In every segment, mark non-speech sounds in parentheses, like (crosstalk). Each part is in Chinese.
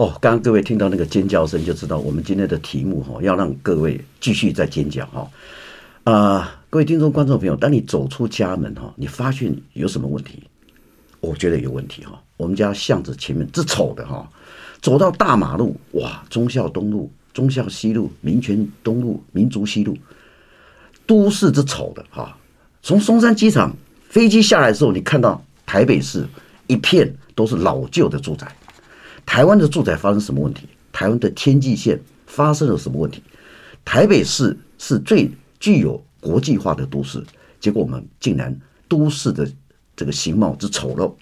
哦，刚刚各位听到那个尖叫声，就知道我们今天的题目哈，要让各位继续再尖叫哈。啊，各位听众、观众朋友，当你走出家门哈，你发现有什么问题？我觉得有问题哈。我们家巷子前面这丑的哈，走到大马路哇，忠孝东路、忠孝西路、民权东路、民族西路，都市之丑的哈。从松山机场飞机下来的时候，你看到台北市一片都是老旧的住宅。台湾的住宅发生什么问题？台湾的天际线发生了什么问题？台北市是最具有国际化的都市，结果我们竟然都市的这个形貌之丑陋，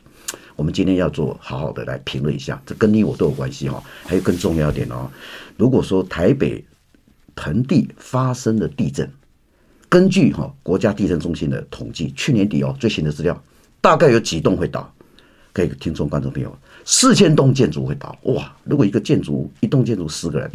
我们今天要做好好的来评论一下，这跟你我都有关系哈。还有更重要一点哦，如果说台北盆地发生了地震，根据哈国家地震中心的统计，去年底哦最新的资料，大概有几栋会倒？各位听众观众朋友。四千栋建筑会倒哇！如果一个建筑一栋建筑十个人，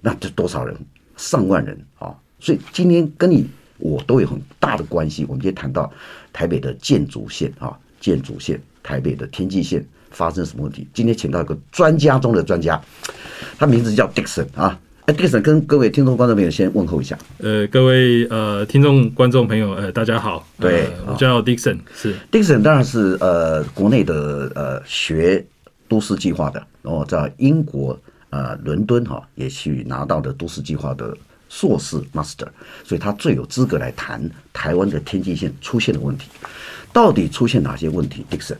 那这多少人？上万人啊！所以今天跟你我都有很大的关系。我们今天谈到台北的建筑线啊，建筑线，台北的天际线发生什么问题？今天请到一个专家中的专家，他名字叫 Dickson 啊。哎，Dickson 跟各位听众观众朋友先问候一下。呃，各位呃听众观众朋友，呃，大家好。对，呃、我叫 Dickson，是 Dickson，当然是呃国内的呃学都市计划的，然后在英国呃伦敦哈也去拿到的都市计划的硕士 Master，所以他最有资格来谈台湾的天际线出现的问题，到底出现哪些问题？Dickson。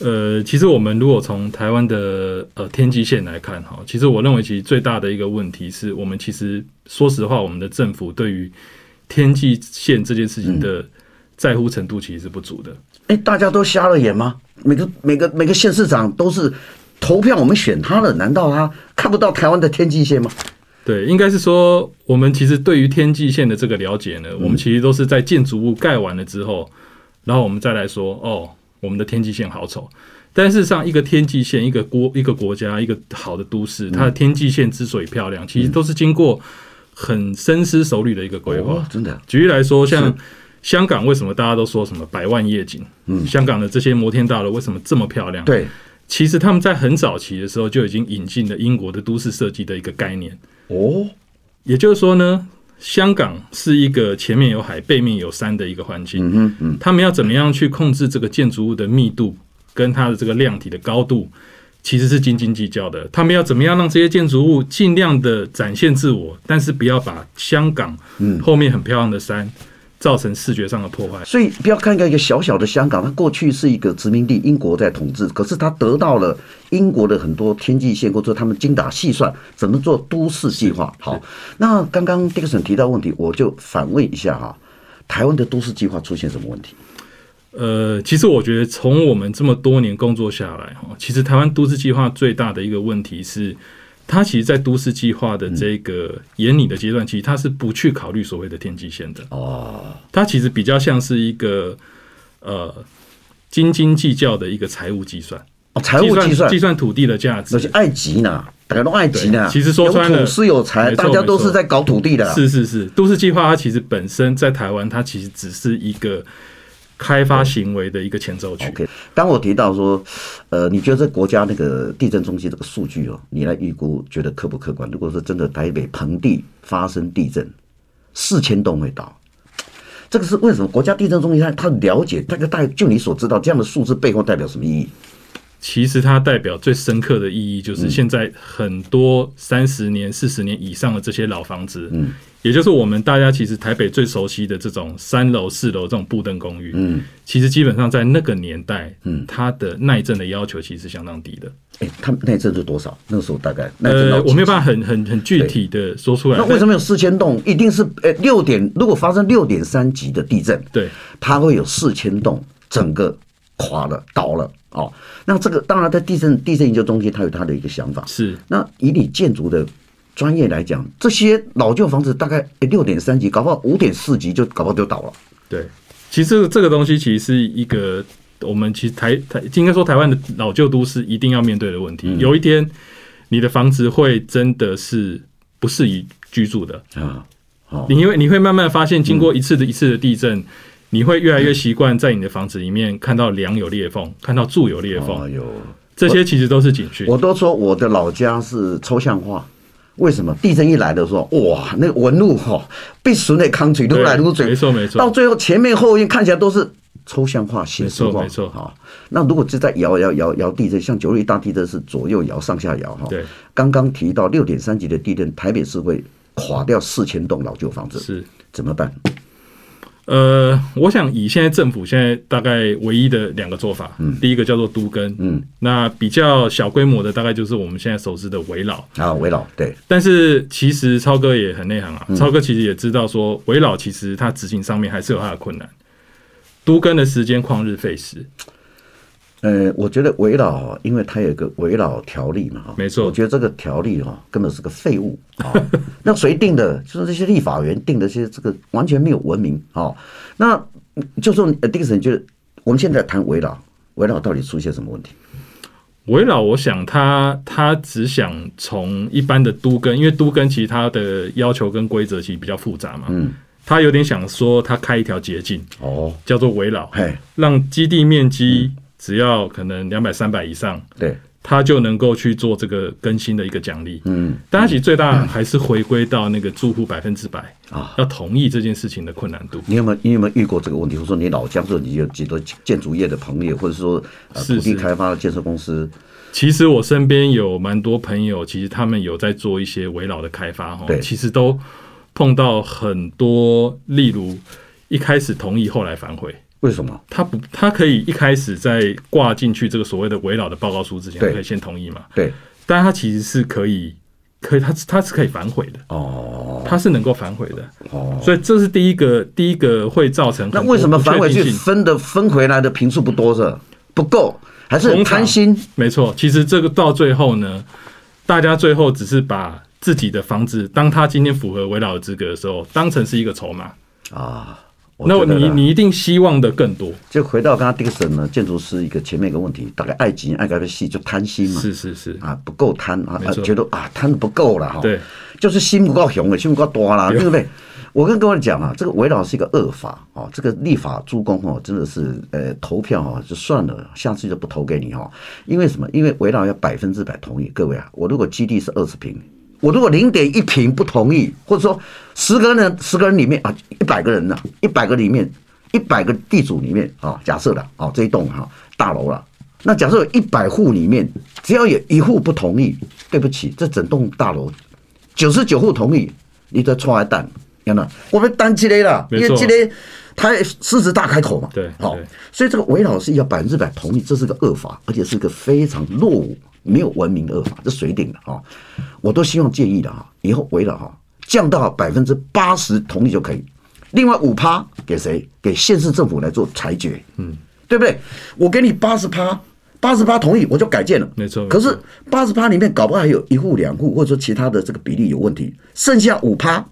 呃，其实我们如果从台湾的呃天际线来看哈，其实我认为其实最大的一个问题是我们其实说实话，我们的政府对于天际线这件事情的在乎程度其实是不足的。哎、嗯，大家都瞎了眼吗？每个每个每个县市长都是投票我们选他了，难道他看不到台湾的天际线吗？对，应该是说我们其实对于天际线的这个了解呢，我们其实都是在建筑物盖完了之后，然后我们再来说哦。我们的天际线好丑，但事实上，一个天际线，一个国，一个国家，一个好的都市，它的天际线之所以漂亮，其实都是经过很深思熟虑的一个规划。真的，举例来说，像香港，为什么大家都说什么百万夜景？嗯，香港的这些摩天大楼为什么这么漂亮？对，其实他们在很早期的时候就已经引进了英国的都市设计的一个概念。哦，也就是说呢。香港是一个前面有海、背面有山的一个环境。嗯嗯，他们要怎么样去控制这个建筑物的密度跟它的这个量体的高度，其实是斤斤计较的。他们要怎么样让这些建筑物尽量的展现自我，但是不要把香港后面很漂亮的山。造成视觉上的破坏，所以不要看一个一个小小的香港，它过去是一个殖民地，英国在统治，可是它得到了英国的很多天际线，或者他们精打细算怎么做都市计划。好，那刚刚 Dixon 提到问题，我就反问一下哈，台湾的都市计划出现什么问题？呃，其实我觉得从我们这么多年工作下来哈，其实台湾都市计划最大的一个问题是。它其实，在都市计划的这个研拟的阶段，其实它是不去考虑所谓的天际线的。哦，它其实比较像是一个呃斤斤计较的一个财务计算。哦，财务计算，计算土地的价值。那是爱急呢，大家都爱急呢。其实说穿了，是有财，大家都是在搞土地的。是是是，都市计划它其实本身在台湾，它其实只是一个。开发行为的一个前奏曲。OK，当我提到说，呃，你觉得这国家那个地震中心这个数据哦，你来预估，觉得客不客观？如果说真的台北盆地发生地震，四千栋会倒，这个是为什么？国家地震中心它它了解大概大概，就你所知道这样的数字背后代表什么意义？其实它代表最深刻的意义就是，现在很多三十年、四十年以上的这些老房子，嗯，也就是我们大家其实台北最熟悉的这种三楼、四楼这种布登公寓，嗯，其实基本上在那个年代，嗯，它的耐震的要求其实是相当低的。哎，它耐震是多少？那个时候大概呃，我没有办法很很很具体的说出来。那为什么有四千栋？一定是呃六点，如果发生六点三级的地震，对，它会有四千栋整个垮了、倒了。哦，那这个当然，在地震地震研究中心，他有他的一个想法。是，那以你建筑的专业来讲，这些老旧房子大概六点三级，搞不好五点四级就搞不好就倒了。对，其实这个东西其实是一个我们其实台台应该说台湾的老旧都市一定要面对的问题。嗯、有一天，你的房子会真的是不适宜居住的啊！好，你因为你会慢慢发现，经过一次的一次的地震。嗯你会越来越习惯在你的房子里面看到梁有裂缝，看到柱有裂缝。这些其实都是警讯。我都说我的老家是抽象化，为什么？地震一来的时候，哇，那个纹路哈，必须得抗水都来如水，没错没错。到最后前面后院看起来都是抽象化、形式化，没错哈。那如果是在摇摇摇摇地震，像九二一大地震是左右摇、上下摇哈。对。刚刚提到六点三级的地震，台北市会垮掉四千栋老旧房子，是怎么办？呃，我想以现在政府现在大概唯一的两个做法，嗯，第一个叫做都更，嗯，那比较小规模的大概就是我们现在熟知的围老啊，围老对。但是其实超哥也很内行啊，嗯、超哥其实也知道说围老其实它执行上面还是有它的困难，都跟的时间旷日费时。呃，我觉得围老，因为它有一个围老条例嘛，哈，没错。我觉得这个条例哈，根本是个废物啊。(laughs) 那谁定的？就是这些立法员定的，些这个完全没有文明啊。那就说丁森觉得，我们现在谈围老，围老到底出现什么问题？围老，我想他他只想从一般的都根，因为都根其实它的要求跟规则其实比较复杂嘛，嗯，他有点想说他开一条捷径哦，叫做围老，嘿，让基地面积、嗯。只要可能两百三百以上，对，他就能够去做这个更新的一个奖励。嗯，但他其实最大还是回归到那个住户百分之百啊要同意这件事情的困难度。你有没有你有没有遇过这个问题？或者说你老家说你有几多建筑业的朋友，或者说土地开发的建设公司？是是其实我身边有蛮多朋友，其实他们有在做一些围绕的开发哈。对，其实都碰到很多，例如一开始同意，后来反悔。为什么他不？他可以一开始在挂进去这个所谓的危老的报告书之前，可以先同意嘛？对，但他其实是可以，可以，他他是可以反悔的哦，他是能够反悔的哦，所以这是第一个，第一个会造成。那为什么反悔去分的分回来的频数不多是不够，还是很贪心？没错，其实这个到最后呢，大家最后只是把自己的房子，当他今天符合危老的资格的时候，当成是一个筹码啊。那你你一定希望的更多，就回到刚刚 Dickson 呢，建筑师一个前面一个问题，大概爱情爱搞的细就贪心嘛，是是是。啊，不够贪啊，觉得啊贪的不够了哈，对，就是心不够雄了，心不够多了，对。不对？我跟各位讲啊，这个危老是一个恶法哦，这个立法诸公哦，真的是呃投票哦就算了，下次就不投给你哦，因为什么？因为危老要百分之百同意，各位啊，我如果基地是二十平。我如果零点一平不同意，或者说十个人，十个人里面啊，一百个人呢，一百个里面，一百个地主里面啊，假设的啊，这一栋哈大楼了，那假设有一百户里面，只要有一户不同意，对不起，这整栋大楼九十九户同意，你的错爱蛋，看到我们单积累了，因为积累他狮子大开口嘛，对，好，所以这个韦老师要百分之百同意，这是个恶法，而且是个非常落伍。没有文明的恶法，这谁定的啊？我都希望建议的哈，以后韦老哈降到百分之八十同意就可以，另外五趴给谁？给县市政府来做裁决，嗯，对不对？我给你八十趴，八十趴同意我就改建了，没错。可是八十趴里面搞不好还有一户两户，或者说其他的这个比例有问题，剩下五趴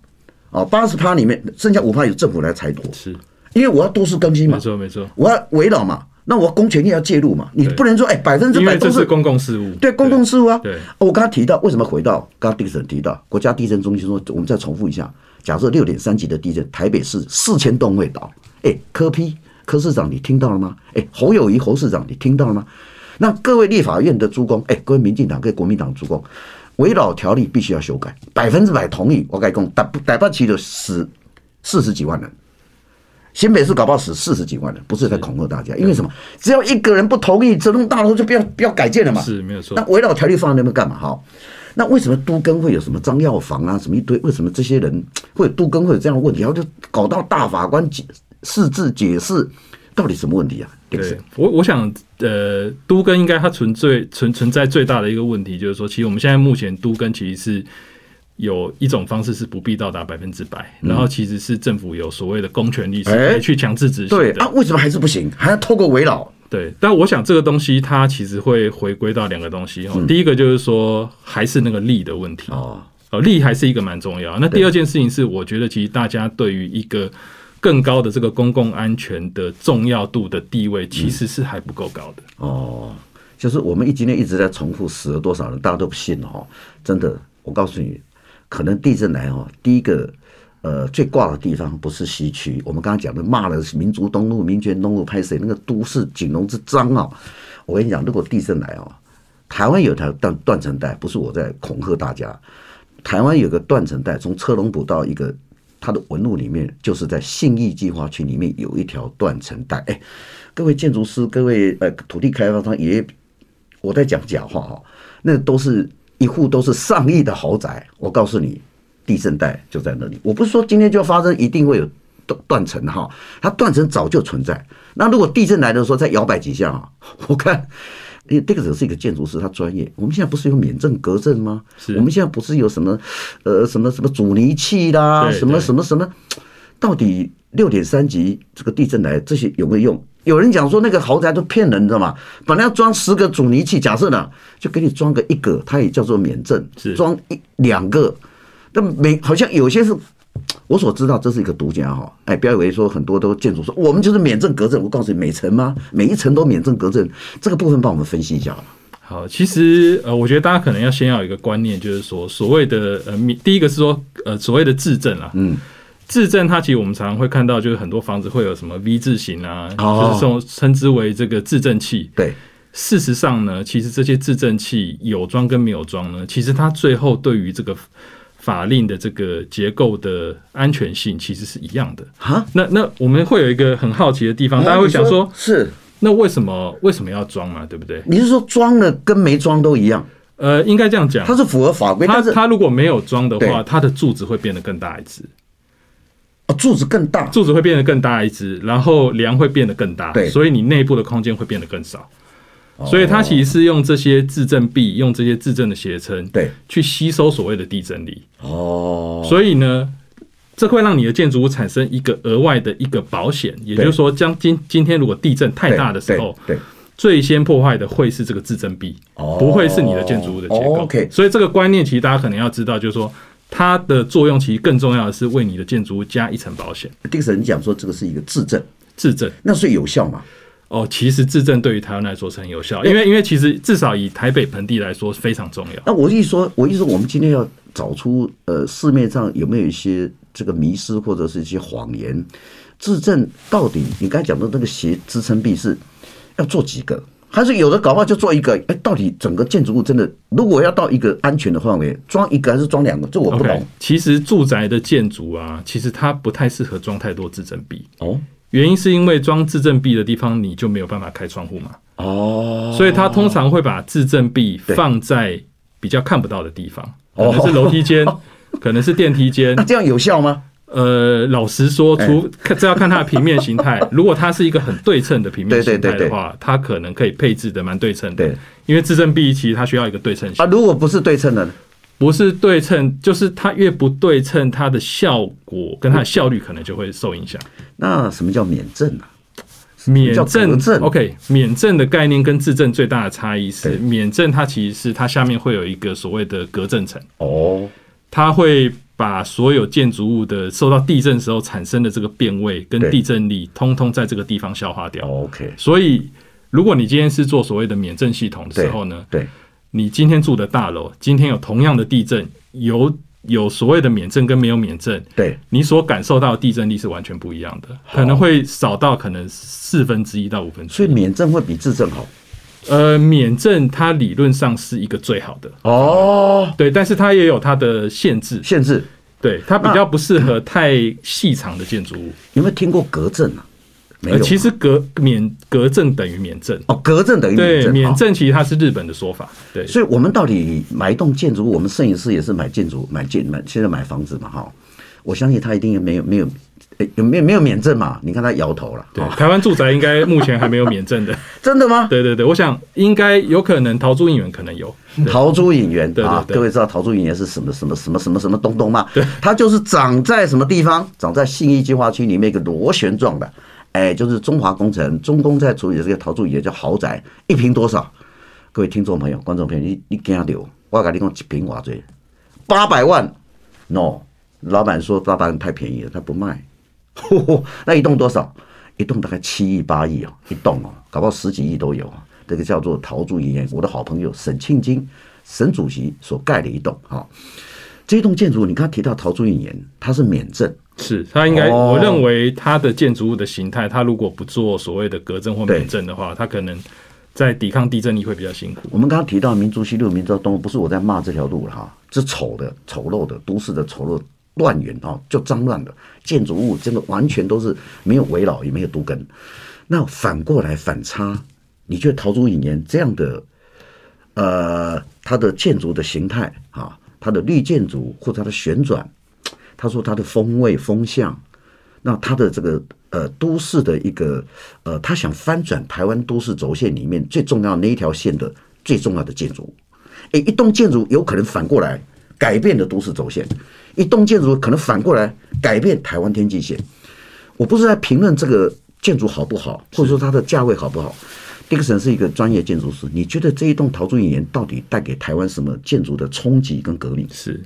啊，八十趴里面剩下五趴由政府来裁夺，是，因为我要都市更新嘛，没错没错，我要围绕嘛。那我公权力要介入嘛？你不能说哎，百分之百都是公共事务。对，公共事务啊。对，我刚刚提到为什么回到刚刚丁森提到国家地震中心说，我们再重复一下，假设六点三级的地震，台北市四千栋会倒。哎，柯批柯市长你听到了吗？哎，侯友谊侯市长你听到了吗？那各位立法院的诸公，哎，各位民进党、各位国民党诸公，围老条例必须要修改，百分之百同意。我改讲，逮逮不起的死四十几万人。新北市搞不好死四十几万人，不是在恐吓大家，因为什么？只要一个人不同意，这栋大楼就不要不要改建了嘛。是没有错。那围绕条例放在那边干嘛？哈，那为什么都更会有什么张药房啊，什么一堆？为什么这些人会有都更会有这样的问题？然后就搞到大法官解释字解释，到底什么问题啊？对，我我想，呃，都更应该它存最存存在最大的一个问题，就是说，其实我们现在目前都更其实是。有一种方式是不必到达百分之百，然后其实是政府有所谓的公权力是去强制执行的。对啊，为什么还是不行？还要透过围绕？对，但我想这个东西它其实会回归到两个东西哦。第一个就是说，还是那个利的问题哦，哦，利还是一个蛮重要。那第二件事情是，我觉得其实大家对于一个更高的这个公共安全的重要度的地位，其实是还不够高的哦。就是我们一今天一直在重复死了多少人，大家都不信哦。真的，我告诉你。可能地震来哦，第一个，呃，最挂的地方不是西区，我们刚刚讲的骂了民族东路、民权东路拍谁那个都市景隆之脏啊！我跟你讲，如果地震来哦，台湾有条断断层带，不是我在恐吓大家。台湾有个断层带，从车龙埔到一个它的纹路里面，就是在信义计划区里面有一条断层带。哎，各位建筑师，各位呃土地开发商也，我在讲假话哈，那都是一户都是上亿的豪宅。我告诉你，地震带就在那里。我不是说今天就要发生，一定会有断断层哈，它断层早就存在。那如果地震来的时候再摇摆几下啊，(laughs) 我看。因为这个人是一个建筑师，他专业。我们现在不是有免震隔震吗？我们现在不是有什么呃什么什么阻尼器啦，什么什么什么？到底六点三级这个地震来这些有没有用？有人讲说那个豪宅都骗人，你知道吗？本来要装十个阻尼器，假设呢就给你装个一个，它也叫做免震。装一两个，但每好像有些是。我所知道这是一个独家哈，哎，不要以为说很多都建筑说我们就是免震隔震，我告诉你每层吗？每一层都免震隔震，这个部分帮我们分析一下。好，其实呃，我觉得大家可能要先要有一个观念，就是说所谓的呃，第一个是说呃，所谓的自证啊，嗯，制震它其实我们常常会看到，就是很多房子会有什么 V 字形啊，就是这种称之为这个自震器。对，事实上呢，其实这些自震器有装跟没有装呢，其实它最后对于这个。法令的这个结构的安全性其实是一样的哈，那那我们会有一个很好奇的地方，大家会想说，是那为什么为什么要装嘛？对不对？你是说装了跟没装都一样？呃，应该这样讲，它是符合法规。它它如果没有装的话，它的柱子会变得更大一只。哦，柱子更大，柱子会变得更大一只，然后梁会变得更大，对，所以你内部的空间会变得更少。所以它其实是用这些自振臂，用这些自振的斜撑，对，去吸收所谓的地震力。哦，所以呢，这会让你的建筑物产生一个额外的一个保险，也就是说，将今今天如果地震太大的时候，对，最先破坏的会是这个自振臂，不会是你的建筑物的结构。OK，所以这个观念其实大家可能要知道，就是说它的作用其实更重要的是为你的建筑物加一层保险。丁神，你讲说这个是一个质证，质证，那是有效吗？哦，其实质证对于台湾来说是很有效，因为因为其实至少以台北盆地来说非常重要。那我一说，我一说，我们今天要找出呃市面上有没有一些这个迷失或者是一些谎言，质证到底你刚才讲的那个斜支撑臂是要做几个，还是有的搞不好就做一个？哎，到底整个建筑物真的如果要到一个安全的范围，装一个还是装两个？这我不懂。Okay, 其实住宅的建筑啊，其实它不太适合装太多自振臂哦。原因是因为装自振臂的地方，你就没有办法开窗户嘛。哦，所以它通常会把自振臂放在比较看不到的地方，可能是楼梯间，(laughs) 可能是电梯间。那这样有效吗？呃，老实说，除这要看它的平面形态。(laughs) 如果它是一个很对称的平面形态的话，它可能可以配置的蛮对称的。因为制震臂其实它需要一个对称性啊。如果不是对称的呢？不是对称，就是它越不对称，它的效果跟它的效率可能就会受影响。那什么叫免震啊？免震，OK，免震的概念跟自证最大的差异是，免震它其实是它下面会有一个所谓的隔震层哦，它会把所有建筑物的受到地震时候产生的这个变位跟地震力，通通在这个地方消化掉。OK，所以如果你今天是做所谓的免震系统的时候呢，对。你今天住的大楼，今天有同样的地震，有有所谓的免震跟没有免震，对，你所感受到的地震力是完全不一样的，可能会少到可能四分之一到五分之一。所以免震会比自震好？呃，免震它理论上是一个最好的哦，对，但是它也有它的限制，限制，对，它比较不适合太细长的建筑物。有没有听过隔震啊？呃，其实隔免隔震等于免震哦，隔震等于免震。对，免震其实它是日本的说法。对，所以我们到底买一栋建筑物，我们摄影师也是买建筑、买建、买现在买房子嘛，哈，我相信他一定没有没有有没有没有免证嘛？你看他摇头了。对，台湾住宅应该目前还没有免证的，(laughs) 真的吗？对对对，我想应该有可能陶朱隐园可能有陶朱隐园，对啊，各位知道陶朱隐园是什么什么什么什么什么东东吗？对，它就是长在什么地方？长在信义计划区里面一个螺旋状的。哎，就是中华工程中工在处理的这个陶朱隐，叫豪宅，一平多少？各位听众朋友、观众朋友，你你惊到？我跟你讲，一平多少？八百万？No，老板说八百万太便宜了，他不卖。呵呵，那一栋多少？一栋大概七亿八亿哦，一栋哦，搞不好十几亿都有。这个叫做陶朱隐，我的好朋友沈庆金沈主席所盖的一栋哈。这栋建筑，你刚刚提到陶朱隐，它是免震。是，它应该，我认为它的建筑物的形态，它如果不做所谓的隔震或免震的话，它可能在抵抗地震力会比较辛苦。我们刚刚提到民族西路、民族东路，不是我在骂这条路了哈，是丑的、丑陋的、都市的丑陋、乱源啊，就脏乱的建筑物，真的完全都是没有围绕，也没有都更。那反过来反差，你觉得陶朱隐言这样的，呃，它的建筑的形态啊，它的绿建筑或者它的旋转，他说它的风味风向，那它的这个。呃，都市的一个呃，他想翻转台湾都市轴线里面最重要那一条线的最重要的建筑物，诶，一栋建筑有可能反过来改变的都市轴线，一栋建筑可能反过来改变台湾天际线。我不是在评论这个建筑好不好，或者说它的价位好不好。迪克森是一个专业建筑师，你觉得这一栋陶朱隐言到底带给台湾什么建筑的冲击跟革命？是。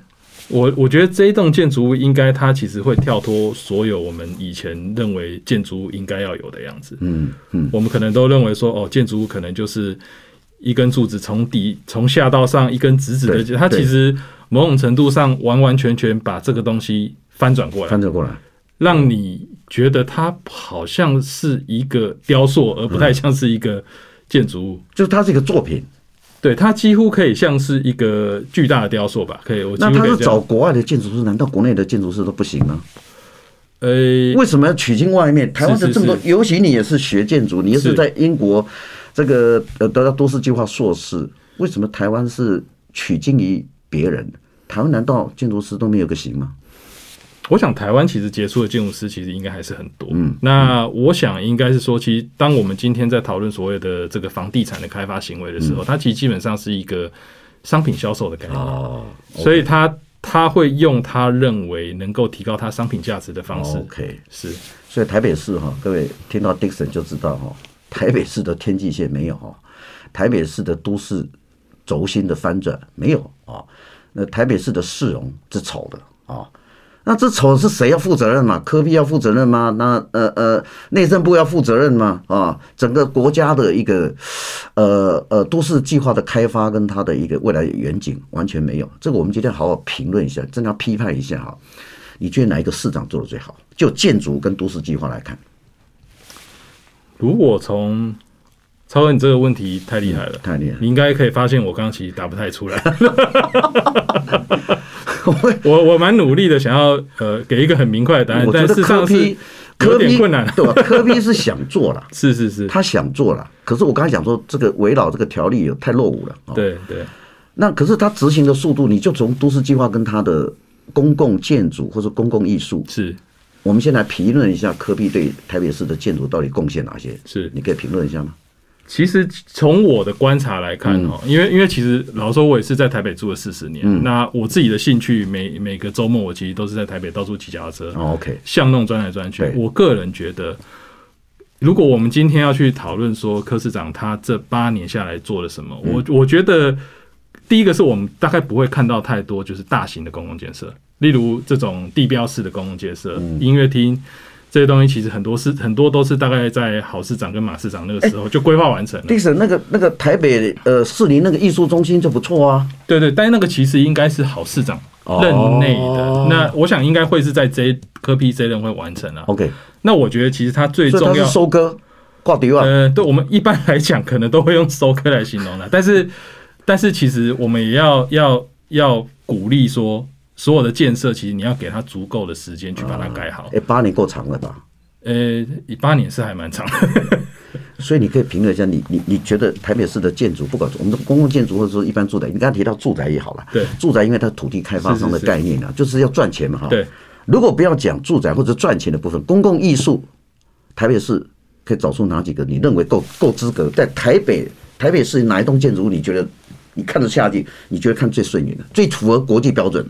我我觉得这一栋建筑物应该，它其实会跳脱所有我们以前认为建筑物应该要有的样子。嗯嗯，我们可能都认为说，哦，建筑物可能就是一根柱子从底从下到上一根直直的，它其实某种程度上完完全全把这个东西翻转过来，翻转过来，让你觉得它好像是一个雕塑，而不太像是一个建筑物，就是它是一个作品。对，它几乎可以像是一个巨大的雕塑吧？可以，我那他是找国外的建筑师，难道国内的建筑师都不行吗？呃，为什么要取经外面？台湾的这么多，尤其你也是学建筑，你又是在英国这个呃得到都市计划硕士，为什么台湾是取经于别人？台湾难道建筑师都没有个行吗？我想台湾其实杰出的建筑师其实应该还是很多。嗯，那我想应该是说，其实当我们今天在讨论所谓的这个房地产的开发行为的时候，它其实基本上是一个商品销售的概念。哦，所以他他会用他认为能够提高他商品价值的方式。OK，是。所以台北市哈，各位听到 Dickson 就知道哈，台北市的天际线没有哈，台北市的都市轴心的翻转没有啊，那台北市的市容是丑的啊。那这丑是谁要负责任嘛？柯 P 要负责任吗？那呃呃，内政部要负责任吗？啊，整个国家的一个呃呃都市计划的开发跟它的一个未来远景完全没有。这个我们今天好好评论一下，真的要批判一下哈。你觉得哪一个市长做的最好？就建筑跟都市计划来看，如果从超哥，你这个问题太厉害了，太厉害，你应该可以发现我刚刚其实答不太出来。(laughs) 我我蛮努力的，想要呃给一个很明快的答案，但事实上是有点困难，对吧？柯比是想做了，(laughs) 是是是，他想做了，可是我刚才讲说这个围绕这个条例有太落伍了，对对。那可是他执行的速度，你就从都市计划跟他的公共建筑或者公共艺术，是我们先来评论一下柯 P 对台北市的建筑到底贡献哪些？是你可以评论一下吗？其实从我的观察来看哈，因为因为其实老实说，我也是在台北住了四十年。那我自己的兴趣，每每个周末我其实都是在台北到处骑脚踏车。OK，巷弄钻来钻去。我个人觉得，如果我们今天要去讨论说柯市长他这八年下来做了什么，我我觉得第一个是我们大概不会看到太多就是大型的公共建设，例如这种地标式的公共建设、音乐厅。这些东西其实很多是很多都是大概在郝市长跟马市长那个时候就规划完成了。第三，那个那个台北呃士林那个艺术中心就不错啊。对对，但是那个其实应该是郝市长任内的。哦、那我想应该会是在这柯 P 这任会完成了。OK，那我觉得其实它最重要收割挂底啊。呃，对我们一般来讲可能都会用收割来形容的，但是但是其实我们也要要要鼓励说。所有的建设，其实你要给他足够的时间去把它改好。哎，八年够长了吧？呃，八年是还蛮长的。(laughs) 所以你可以评论一下，你你你觉得台北市的建筑，不管我们的公共建筑或者说一般住宅，你刚刚提到住宅也好了。对，住宅因为它土地开发商的概念啊，就是要赚钱嘛，哈。对。如果不要讲住宅或者赚钱的部分，公共艺术，台北市可以找出哪几个？你认为够够资格在台北台北市哪一栋建筑物？你觉得你看得下去？你觉得看最顺眼的，最符合国际标准？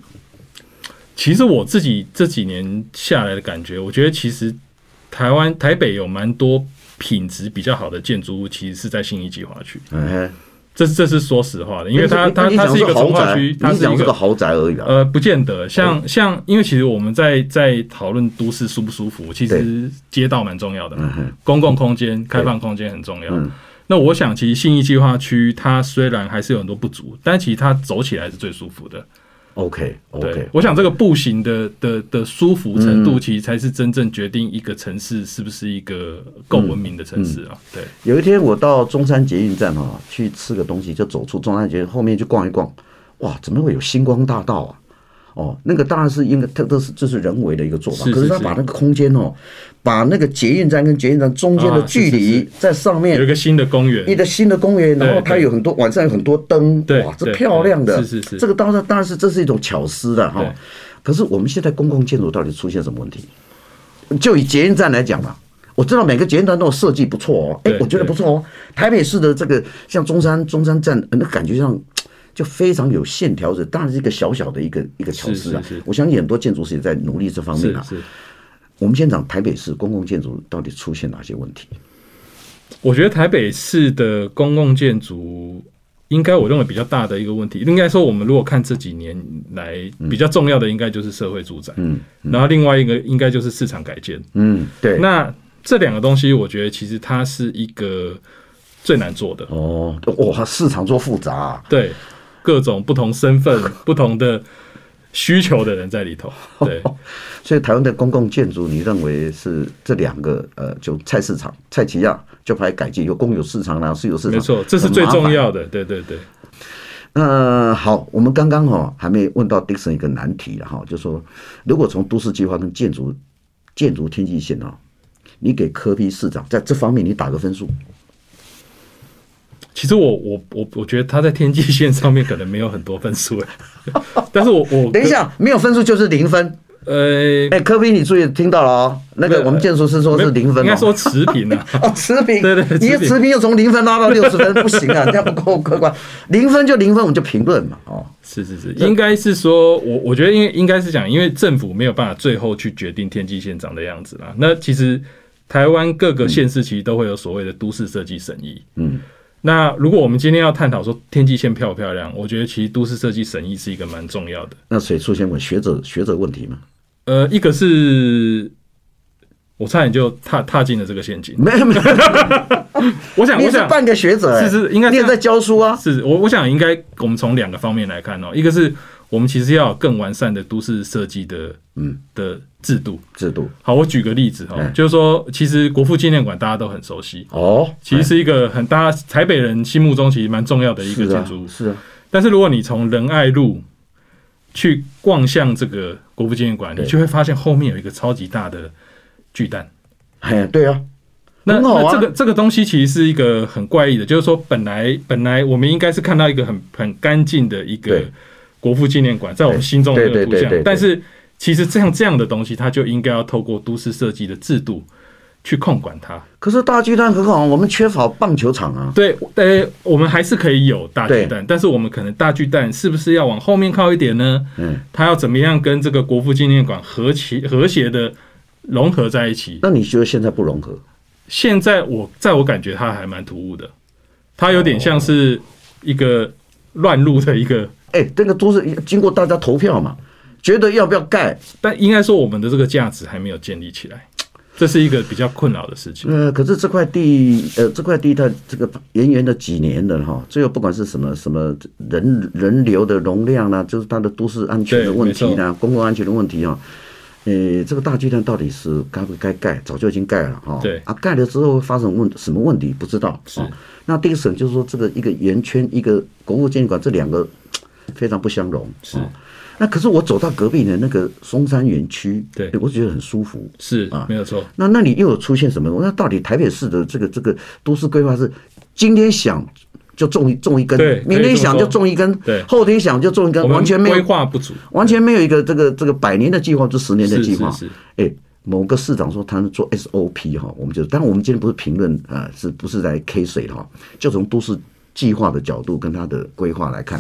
其实我自己这几年下来的感觉，我觉得其实台湾台北有蛮多品质比较好的建筑物，其实是在信义计划区。嗯，这这是说实话的，因为它它它是一个从化区，它是一个豪宅而已。呃，不见得，像像因为其实我们在在讨论都市舒不舒服，其实街道蛮重要的，公共空间、开放空间很重要。那我想，其实信义计划区它虽然还是有很多不足，但其实它走起来是最舒服的。OK OK，我想这个步行的的的舒服程度，其实才是真正决定一个城市是不是一个够文明的城市啊。对，有一天我到中山捷运站啊，去吃个东西，就走出中山捷运后面去逛一逛，哇，怎么会有星光大道啊？哦，那个当然是应该，它都是这是人为的一个做法。可是他把那个空间哦，把那个捷运站跟捷运站中间的距离在上面有一个新的公园，一个新的公园，然后它有很多晚上有很多灯，哇，这漂亮的，是是是，这个当然当然是这是一种巧思的哈。可是我们现在公共建筑到底出现什么问题？就以捷运站来讲吧，我知道每个捷运站都有设计不错哦，哎，我觉得不错哦。台北市的这个像中山中山站，那感觉像。就非常有线条的，当然是一个小小的一个一个巧思啊。我相信很多建筑师也在努力这方面啊。我们先讲台北市公共建筑到底出现哪些问题？我觉得台北市的公共建筑，应该我认为比较大的一个问题，应该说我们如果看这几年来比较重要的，应该就是社会住宅。嗯，然后另外一个应该就是市场改建。嗯，对。那这两个东西，我觉得其实它是一个最难做的。哦，哇，市场做复杂啊。对。各种不同身份、不同的需求的人在里头，(laughs) 对，所以台湾的公共建筑，你认为是这两个呃，就菜市场、菜市亚就拍改建，有公有市场啦，私有市场，没错，这是最重要的，对对对。呃，好，我们刚刚哈还没问到 Dickson 一个难题了哈，就是说如果从都市计划跟建筑建筑天际线啊，你给柯 P 市长在这方面你打个分数。其实我我我我觉得他在天际线上面可能没有很多分数哎，(laughs) 但是我我 (laughs) 等一下没有分数就是零分，呃，哎，科比你注意听到了哦，那个我们建筑师说是零分，应该说持平啊，(laughs) 哦持平，对对，你的持平又从零分拉到六十分，不行啊，这样不够客观，零分就零分，我们就评论嘛，哦，是是是，应该是说我我觉得应应该是讲，因为政府没有办法最后去决定天际线长的样子啦，那其实台湾各个县市其实都会有所谓的都市设计审议，嗯。那如果我们今天要探讨说天际线漂不漂亮，我觉得其实都市设计审议是一个蛮重要的。那谁出现问学者学者问题吗？呃，一个是我差点就踏踏进了这个陷阱。没有没有，我想我想半个学者，是是应该你也在教书啊？是我我想应该我们从两个方面来看哦，一个是。我们其实要有更完善的都市设计的，嗯，的制度。制度。好，我举个例子哈，就是说，其实国父纪念馆大家都很熟悉。哦，其实是一个很大家台北人心目中其实蛮重要的一个建筑物，是啊。但是如果你从仁爱路去逛向这个国父纪念馆，你就会发现后面有一个超级大的巨蛋。哎，对啊，那那这个这个东西其实是一个很怪异的，就是说，本来本来我们应该是看到一个很很干净的一个。国父纪念馆在我们心中的图像，但是其实这样这样的东西，它就应该要透过都市设计的制度去控管它。可是大巨蛋很好，我们缺少棒球场啊。对，呃，我们还是可以有大巨蛋，但是我们可能大巨蛋是不是要往后面靠一点呢？嗯，它要怎么样跟这个国父纪念馆和谐和谐的融合在一起？那你觉得现在不融合？现在我在我感觉它还蛮突兀的，它有点像是一个乱入的一个。哎，这个都是经过大家投票嘛，觉得要不要盖？但应该说我们的这个价值还没有建立起来，这是一个比较困扰的事情。呃，可是这块地，呃，这块地它这个延延的几年了哈，最后不管是什么什么人人流的容量啦，就是它的都市安全的问题啦，公共安全的问题啊，呃，这个大巨蛋到底是该不该盖？早就已经盖了哈。对啊，盖了之后会发生问什么问题？不知道。是。那第一个就是说，这个一个圆圈，一个国父纪念馆，这两个。非常不相容，是。那可是我走到隔壁的那个松山园区，对，我觉得很舒服，是啊，没有错。那那里又有出现什么？那到底台北市的这个这个都市规划是今天想就种一种一根，明天想就种一根，对，后天想就种一根，完全没有规划不足，完全没有一个这个这个百年的计划，就十年的计划。哎，某个市长说他们做 SOP 哈，我们就，当然我们今天不是评论啊，是不是在 K 水哈？就从都市计划的角度跟他的规划来看。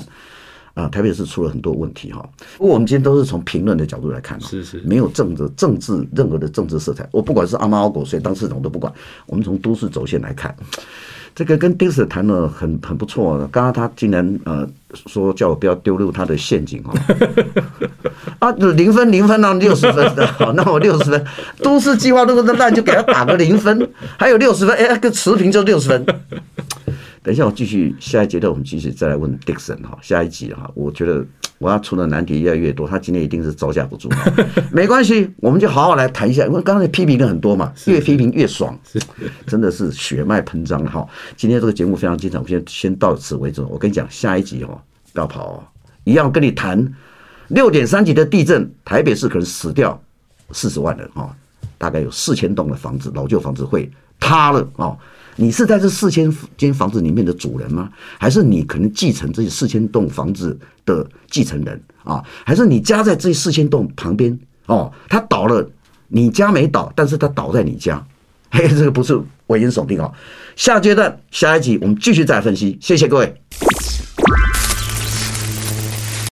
啊，台北市出了很多问题哈。不过我们今天都是从评论的角度来看，是是，没有政治政治任何的政治色彩。我不管是阿猫阿狗谁当市长都不管，我们从都市走线来看，这个跟丁 Sir 谈的很很不错。刚刚他竟然呃说叫我不要丢入他的陷阱哦。(laughs) 啊，零分零分那六十分的，好，那我六十分。都市计划如果烂就给他打个零分，还有六十分，哎，个持平就六十分。等一下，我继续下一阶段，我们继续再来问 Dickson 哈，下一集哈，我觉得 (tsk) 我要出的难题越来越多，他今天一定是招架不住。(laughs) 没关系，我们就好好来谈一下，因为刚才批评的很多嘛，越批评越爽，真的是血脉喷张哈。今天这个节目非常精彩，我们先先到此为止。我跟你讲，下一集哦，不要跑哦，一样跟你谈六点三级的地震，台北市可能死掉四十万人哈，大概有四千栋的房子，老旧房子会塌了啊。你是在这四千间房子里面的主人吗？还是你可能继承这四千栋房子的继承人啊？还是你家在这四千栋旁边哦？他倒了，你家没倒，但是他倒在你家，(laughs) 嘿，这个不是危言耸听啊！下阶段下一集我们继续再分析，谢谢各位。